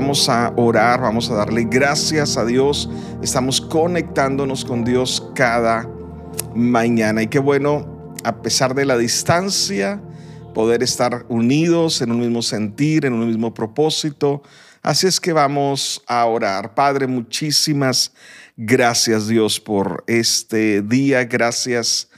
vamos a orar, vamos a darle gracias a Dios. Estamos conectándonos con Dios cada mañana. Y qué bueno, a pesar de la distancia, poder estar unidos en un mismo sentir, en un mismo propósito. Así es que vamos a orar. Padre, muchísimas gracias Dios por este día. Gracias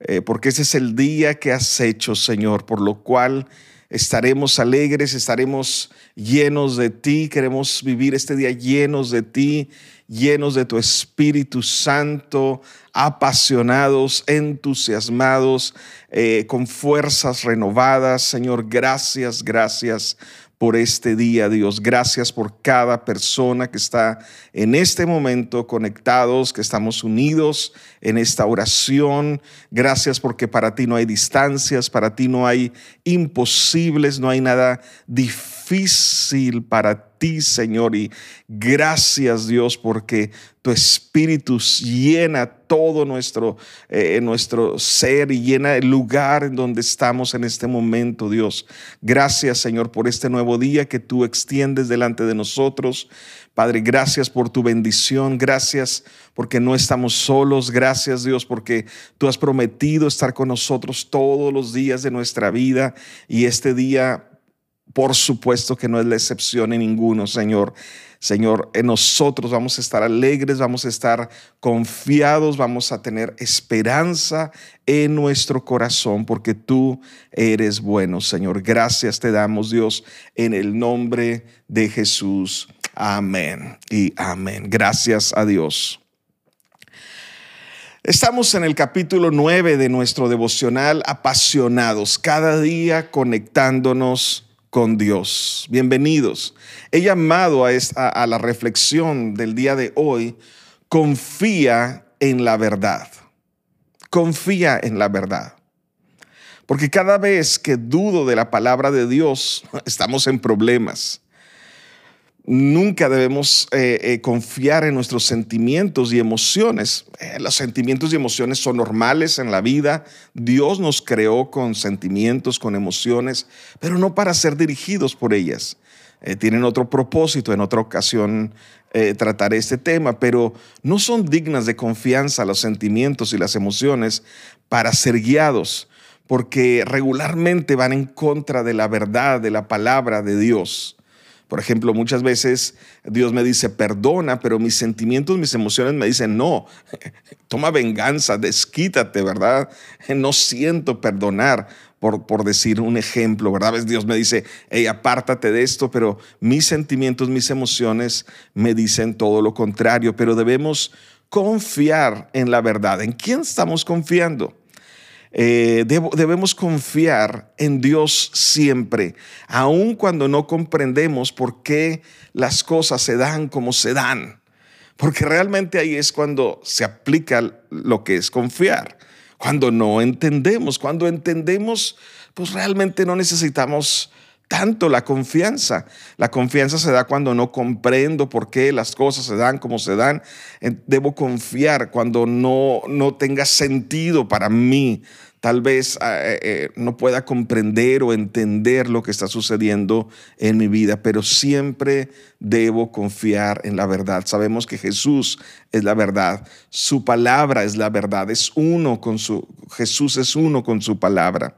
eh, porque ese es el día que has hecho, Señor, por lo cual estaremos alegres, estaremos llenos de ti, queremos vivir este día llenos de ti, llenos de tu Espíritu Santo, apasionados, entusiasmados, eh, con fuerzas renovadas. Señor, gracias, gracias por este día, Dios. Gracias por cada persona que está en este momento conectados, que estamos unidos en esta oración. Gracias porque para ti no hay distancias, para ti no hay imposibles, no hay nada difícil para ti, Señor. Y gracias, Dios, porque tu Espíritu llena todo nuestro, eh, nuestro ser y llena el lugar en donde estamos en este momento, Dios. Gracias, Señor, por este nuevo día que tú extiendes delante de nosotros. Padre, gracias por tu bendición, gracias porque no estamos solos, gracias Dios porque tú has prometido estar con nosotros todos los días de nuestra vida y este día, por supuesto que no es la excepción en ninguno, Señor. Señor, en nosotros vamos a estar alegres, vamos a estar confiados, vamos a tener esperanza en nuestro corazón porque tú eres bueno, Señor. Gracias te damos, Dios, en el nombre de Jesús. Amén y amén. Gracias a Dios. Estamos en el capítulo 9 de nuestro devocional Apasionados, cada día conectándonos con Dios. Bienvenidos. He llamado a, esta, a la reflexión del día de hoy, confía en la verdad. Confía en la verdad. Porque cada vez que dudo de la palabra de Dios, estamos en problemas. Nunca debemos eh, eh, confiar en nuestros sentimientos y emociones. Eh, los sentimientos y emociones son normales en la vida. Dios nos creó con sentimientos, con emociones, pero no para ser dirigidos por ellas. tienen otro propósito. En otra ocasión trataré este tema, pero no son dignas de confianza los sentimientos y las emociones para ser guiados, porque regularmente van en contra de la verdad, de la palabra de Dios. Por ejemplo, muchas veces Dios me dice, perdona, pero mis sentimientos, mis emociones me dicen, no, toma venganza, desquítate, ¿verdad? No siento perdonar, por, por decir un ejemplo, ¿verdad? Dios me dice, hey, apártate de esto, pero mis sentimientos, mis emociones me dicen todo lo contrario, pero debemos confiar en la verdad. ¿En quién estamos confiando? Eh, debemos confiar en Dios siempre, aun cuando no comprendemos por qué las cosas se dan como se dan. Porque realmente ahí es cuando se aplica lo que es confiar. Cuando no entendemos, cuando entendemos, pues realmente no necesitamos tanto la confianza. La confianza se da cuando no comprendo por qué las cosas se dan como se dan. Debo confiar cuando no, no tenga sentido para mí tal vez ah, eh, eh, no pueda comprender o entender lo que está sucediendo en mi vida, pero siempre debo confiar en la verdad. Sabemos que Jesús es la verdad, su palabra es la verdad, es uno con su Jesús es uno con su palabra.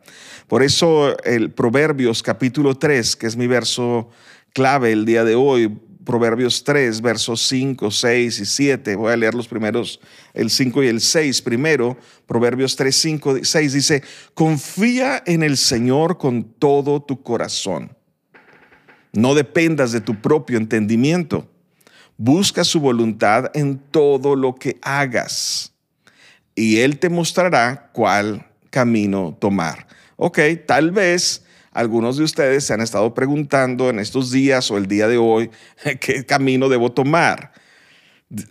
Por eso el Proverbios capítulo 3, que es mi verso clave el día de hoy, Proverbios 3, versos 5, 6 y 7. Voy a leer los primeros, el 5 y el 6 primero. Proverbios 3, 5, 6 dice, confía en el Señor con todo tu corazón. No dependas de tu propio entendimiento. Busca su voluntad en todo lo que hagas y Él te mostrará cuál camino tomar. Ok, tal vez algunos de ustedes se han estado preguntando en estos días o el día de hoy qué camino debo tomar.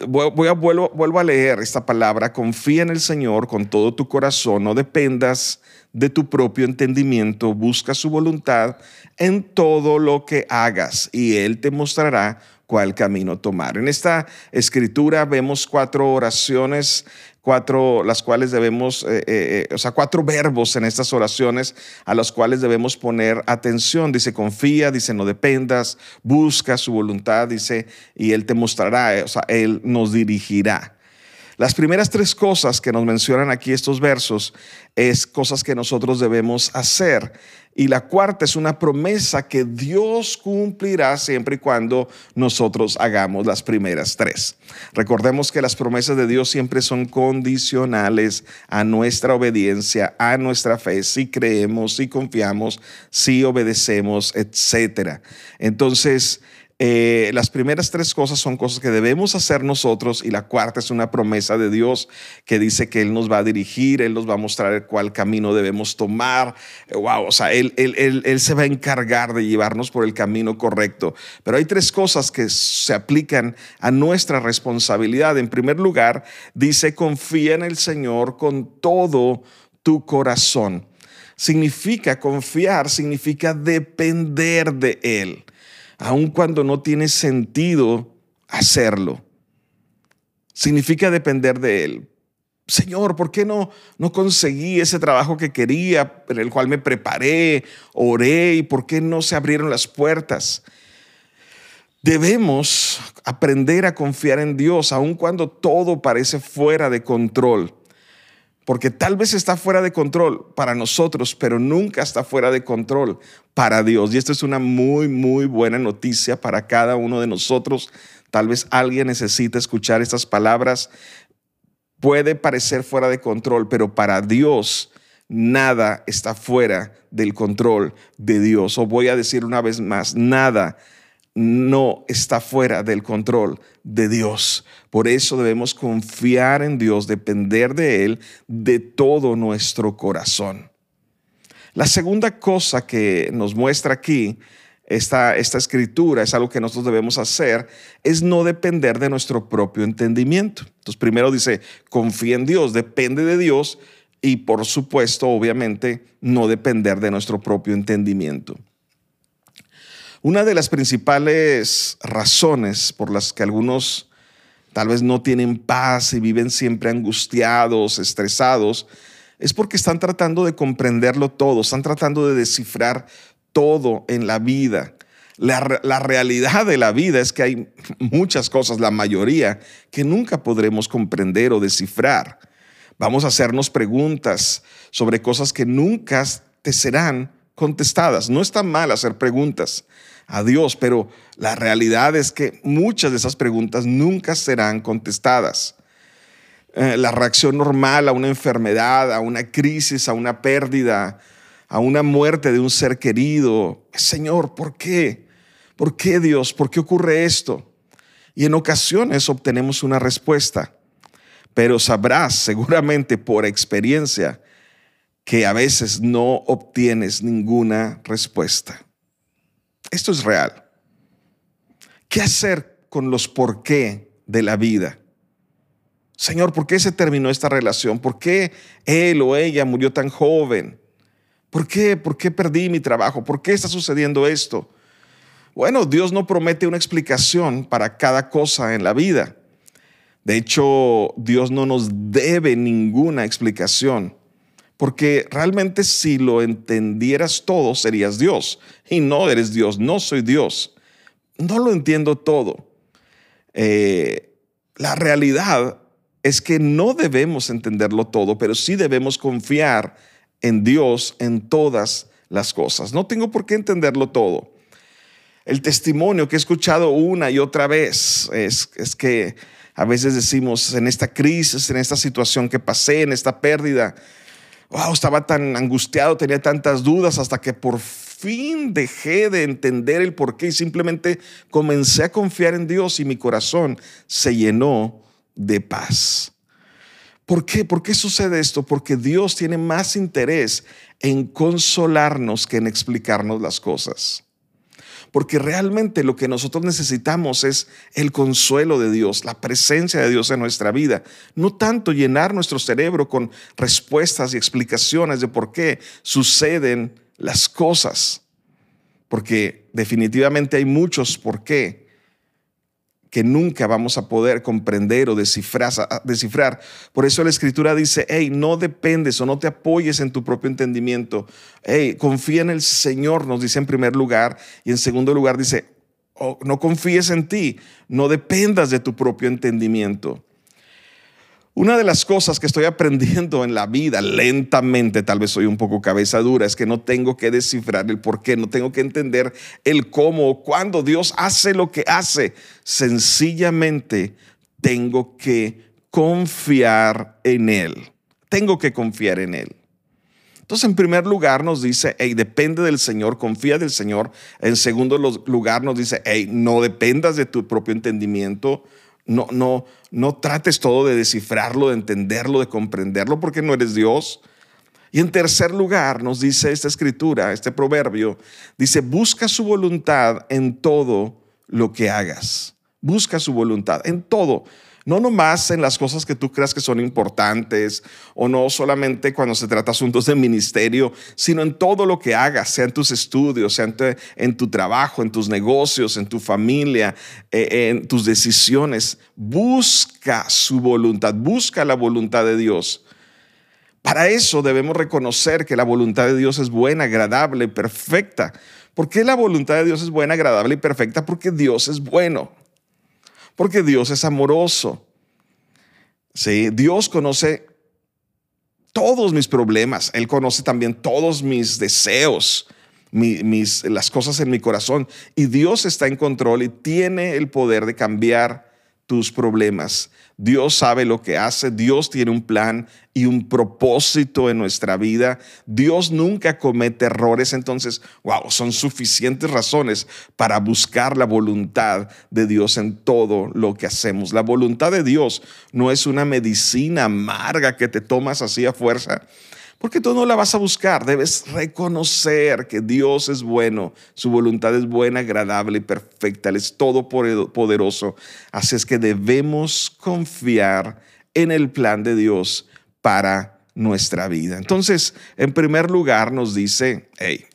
Voy a, vuelvo, vuelvo a leer esta palabra, confía en el Señor con todo tu corazón, no dependas de tu propio entendimiento, busca su voluntad en todo lo que hagas y Él te mostrará cuál camino tomar. En esta escritura vemos cuatro oraciones cuatro, las cuales debemos, eh, eh, o sea, cuatro verbos en estas oraciones a los cuales debemos poner atención. Dice, confía, dice, no dependas, busca su voluntad, dice, y Él te mostrará, o sea, Él nos dirigirá. Las primeras tres cosas que nos mencionan aquí estos versos es cosas que nosotros debemos hacer. Y la cuarta es una promesa que Dios cumplirá siempre y cuando nosotros hagamos las primeras tres. Recordemos que las promesas de Dios siempre son condicionales a nuestra obediencia, a nuestra fe, si creemos, si confiamos, si obedecemos, etc. Entonces, eh, las primeras tres cosas son cosas que debemos hacer nosotros y la cuarta es una promesa de Dios que dice que Él nos va a dirigir, Él nos va a mostrar cuál camino debemos tomar. Wow, o sea, él, él, él, se va a encargar de llevarnos por el camino correcto. Pero hay tres cosas que se aplican a nuestra responsabilidad. En primer lugar, dice, confía en el Señor con todo tu corazón. Significa confiar, significa depender de Él aun cuando no tiene sentido hacerlo. Significa depender de Él. Señor, ¿por qué no, no conseguí ese trabajo que quería, en el cual me preparé, oré y por qué no se abrieron las puertas? Debemos aprender a confiar en Dios, aun cuando todo parece fuera de control porque tal vez está fuera de control para nosotros, pero nunca está fuera de control para Dios. Y esto es una muy, muy buena noticia para cada uno de nosotros. Tal vez alguien necesite escuchar estas palabras. Puede parecer fuera de control, pero para Dios nada está fuera del control de Dios. O voy a decir una vez más, nada no está fuera del control de Dios. Por eso debemos confiar en Dios, depender de Él de todo nuestro corazón. La segunda cosa que nos muestra aquí esta, esta escritura, es algo que nosotros debemos hacer, es no depender de nuestro propio entendimiento. Entonces primero dice, confía en Dios, depende de Dios y por supuesto, obviamente, no depender de nuestro propio entendimiento. Una de las principales razones por las que algunos tal vez no tienen paz y viven siempre angustiados, estresados, es porque están tratando de comprenderlo todo, están tratando de descifrar todo en la vida. La, realidad de la vida es que hay muchas cosas, la mayoría, que nunca podremos comprender o descifrar. Vamos a hacernos preguntas sobre cosas que nunca te serán contestadas. No está mal hacer preguntas a Dios, pero la realidad es que muchas de esas preguntas nunca serán contestadas. Eh, la reacción normal a una enfermedad, a una crisis, a una pérdida, a una muerte de un ser querido, Señor, ¿por qué? ¿Por qué Dios? ¿Por qué ocurre esto? Y en ocasiones obtenemos una respuesta, pero sabrás seguramente por experiencia que a veces no obtienes ninguna respuesta. Esto es real. ¿Qué hacer con los por qué de la vida? Señor, ¿por qué se terminó esta relación? ¿Por qué él o ella murió tan joven? ¿Por qué? ¿Por qué perdí mi trabajo? ¿Por qué está sucediendo esto? Bueno, Dios no promete una explicación para cada cosa en la vida. De hecho, Dios no nos debe ninguna explicación. Porque realmente si lo entendieras todo, serías Dios. Y no eres Dios, no soy Dios. No lo entiendo todo. Eh, la realidad es que no debemos entenderlo todo, pero sí debemos confiar en Dios en todas las cosas. No tengo por qué entenderlo todo. El testimonio que he escuchado una y otra vez es, es que a veces decimos, en esta crisis, en esta situación que pasé, en esta pérdida, wow, estaba tan angustiado, tenía tantas dudas hasta que por fin dejé de entender el porqué y simplemente comencé a confiar en Dios y mi corazón se llenó de paz. ¿Por qué? ¿Por qué sucede esto? Porque Dios tiene más interés en consolarnos que en explicarnos las cosas porque realmente lo que nosotros necesitamos es el consuelo de Dios, la presencia de Dios en nuestra vida, no tanto llenar nuestro cerebro con respuestas y explicaciones de por qué suceden las cosas, porque definitivamente hay muchos por qué que nunca vamos a poder comprender o descifrar. Por eso la escritura dice, hey, no dependes o no te apoyes en tu propio entendimiento. Hey, confía en el Señor, nos dice en primer lugar. Y en segundo lugar dice, oh, no confíes en ti, no dependas de tu propio entendimiento. Una de las cosas que estoy aprendiendo en la vida lentamente, tal vez soy un poco cabeza dura, es que no tengo que descifrar el por qué, no tengo que entender el cómo o cuándo Dios hace lo que hace. Sencillamente tengo que confiar en Él. Tengo que confiar en Él. Entonces, en primer lugar nos dice, hey, depende del Señor, confía del Señor. En segundo lugar nos dice, hey, no dependas de tu propio entendimiento, no, no, no trates todo de descifrarlo, de entenderlo, de comprenderlo, porque no eres Dios. Y en tercer lugar, nos dice esta escritura, este proverbio, dice, busca su voluntad en todo lo que hagas. Busca su voluntad en todo. No nomás en las cosas que tú creas que son importantes o no solamente cuando se trata de asuntos de ministerio, sino en todo lo que hagas, sea en tus estudios, sea en tu, trabajo, en tus negocios, en tu familia, eh, en tus decisiones. Busca su voluntad, busca la voluntad de Dios. Para eso debemos reconocer que la voluntad de Dios es buena, agradable, perfecta. ¿Por qué la voluntad de Dios es buena, agradable y perfecta? Porque Dios es bueno porque Dios es amoroso. ¿Sí? Dios conoce todos mis problemas, Él conoce también todos mis deseos, mis, las cosas en mi corazón. Y Dios está en control y tiene el poder de cambiar tus problemas. Dios sabe lo que hace, Dios tiene un plan y un propósito en nuestra vida. Dios nunca comete errores, entonces, wow, son suficientes razones para buscar la voluntad de Dios en todo lo que hacemos. La voluntad de Dios no es una medicina amarga que te tomas así a fuerza. Porque tú no la vas a buscar, debes reconocer que Dios es bueno, su voluntad es buena, agradable y perfecta, Él es todopoderoso. Así es que debemos confiar en el plan de Dios para nuestra vida. Entonces, en primer lugar nos dice, hey,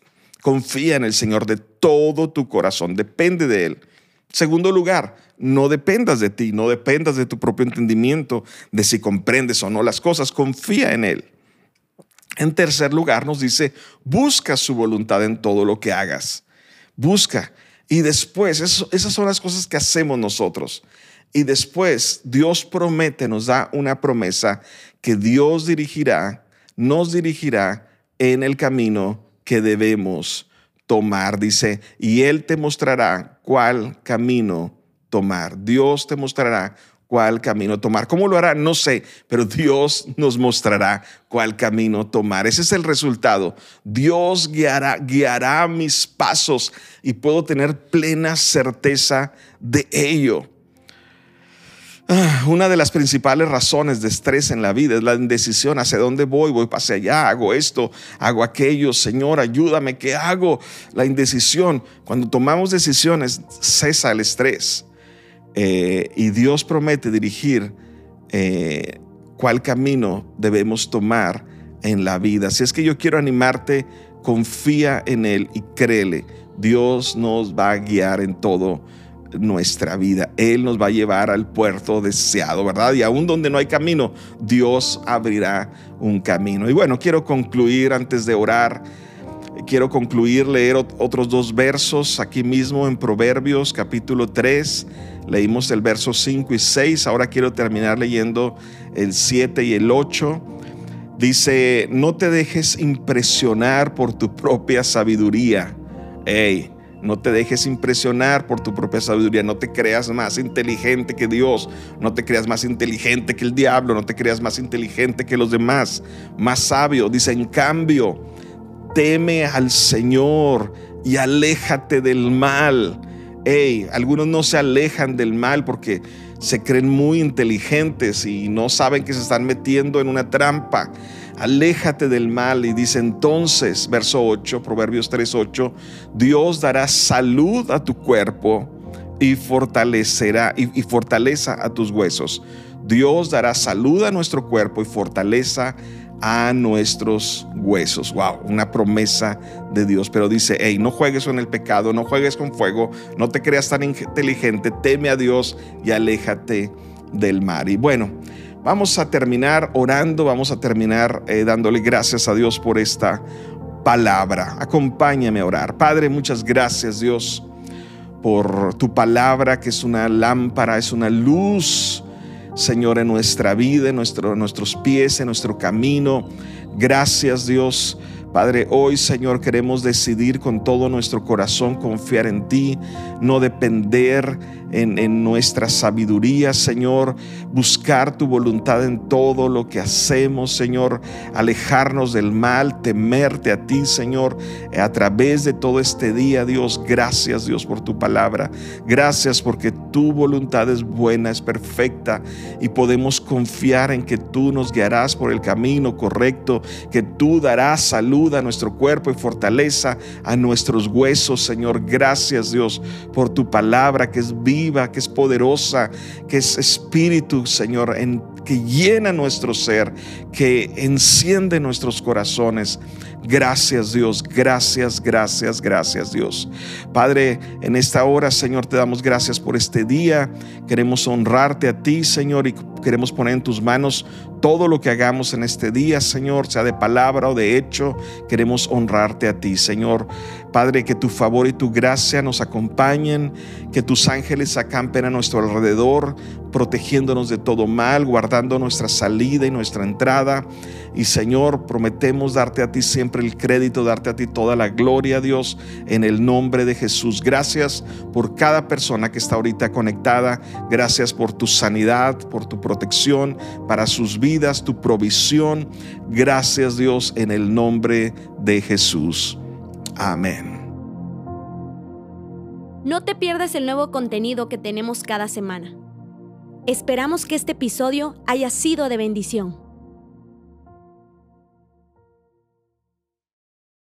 confía en el Señor de todo tu corazón, depende de Él. Segundo lugar, no dependas de ti, no dependas de tu propio entendimiento, de si comprendes o no las cosas, confía en Él. En tercer lugar, nos dice, busca su voluntad en todo lo que hagas. Busca. Y después, esas son las cosas que hacemos nosotros. Y después Dios promete, nos da una promesa que Dios dirigirá, nos dirigirá en el camino que debemos tomar. Dice, y Él te mostrará cuál camino tomar. Dios te mostrará cuál camino tomar. ¿Cómo lo hará? No sé, pero Dios nos mostrará cuál camino tomar. Ese es el resultado. Dios guiará, guiará mis pasos y puedo tener plena certeza de ello. Ah, una de las principales razones de estrés en la vida es la indecisión. ¿Hacia dónde voy? Voy hacia allá, hago esto, hago aquello. Señor, ayúdame, ¿qué hago? La indecisión. Cuando tomamos decisiones, cesa el estrés. Eh, y Dios promete dirigir eh, cuál camino debemos tomar en la vida. Si es que yo quiero animarte, confía en Él y créele. Dios nos va a guiar en todo nuestra vida. Él nos va a llevar al puerto deseado, ¿verdad? Y aún donde no hay camino, Dios abrirá un camino. Y bueno, quiero concluir antes de orar. Quiero concluir, leer otros dos versos aquí mismo en Proverbios capítulo 3 Leímos el verso 5 y 6, ahora quiero terminar leyendo el 7 y el 8. Dice, no te dejes impresionar por tu propia sabiduría. Ey, no te dejes impresionar por tu propia sabiduría. No te creas más inteligente que Dios. No te creas más inteligente que el diablo. No te creas más inteligente que los demás. Más sabio. Dice, en cambio, teme al Señor y aléjate del mal hey, algunos no se alejan del mal porque se creen muy inteligentes y no saben que se están metiendo en una trampa. Aléjate del mal y dice entonces, verso 8, Proverbios 3, 8, Dios dará salud a tu cuerpo y fortalecerá y, fortaleza a tus huesos. Dios dará salud a nuestro cuerpo y fortaleza a nuestros huesos. Wow, una promesa de Dios. Pero dice, hey, no juegues con el pecado, no juegues con fuego, no te creas tan inteligente, teme a Dios y aléjate del mar. Y bueno, vamos a terminar orando, vamos a terminar eh, dándole gracias a Dios por esta palabra. Acompáñame a orar. Padre, muchas gracias Dios por tu palabra que es una lámpara, es una luz Señor, en nuestra vida, en nuestro, nuestros pies, en nuestro camino. Gracias Dios Padre, hoy Señor queremos decidir con todo nuestro corazón confiar en ti, no depender en, nuestra sabiduría, Señor, buscar tu voluntad en todo lo que hacemos, Señor, alejarnos del mal, temerte a ti, Señor, a través de todo este día, Dios. Gracias, Dios, por tu palabra. Gracias porque tu voluntad es buena, es perfecta y podemos confiar en que tú nos guiarás por el camino correcto, que tú darás salud a nuestro cuerpo y fortaleza a nuestros huesos, Señor. Gracias, Dios, por tu palabra que es que es poderosa, que es espíritu, Señor, que llena nuestro ser, que enciende nuestros corazones. Gracias Dios, gracias, gracias, gracias Dios. Padre, en esta hora, Señor, te damos gracias por este día. Queremos honrarte a ti, Señor, y queremos poner en tus manos todo lo que hagamos en este día, Señor, sea de palabra o de hecho. Queremos honrarte a ti, Señor. Padre, que tu favor y tu gracia nos acompañen, que tus ángeles acampen a nuestro alrededor, protegiéndonos de todo mal, guardando nuestra salida y nuestra entrada. Y Señor, prometemos darte a ti siempre el crédito, darte a ti toda la gloria, Dios, en el nombre de Jesús. Gracias por cada persona que está ahorita conectada. Gracias por tu sanidad, por tu protección para sus vidas, tu provisión. Gracias, Dios, en el nombre de Jesús. Amén. No te pierdas el nuevo contenido que tenemos cada semana. Esperamos que este episodio haya sido de bendición.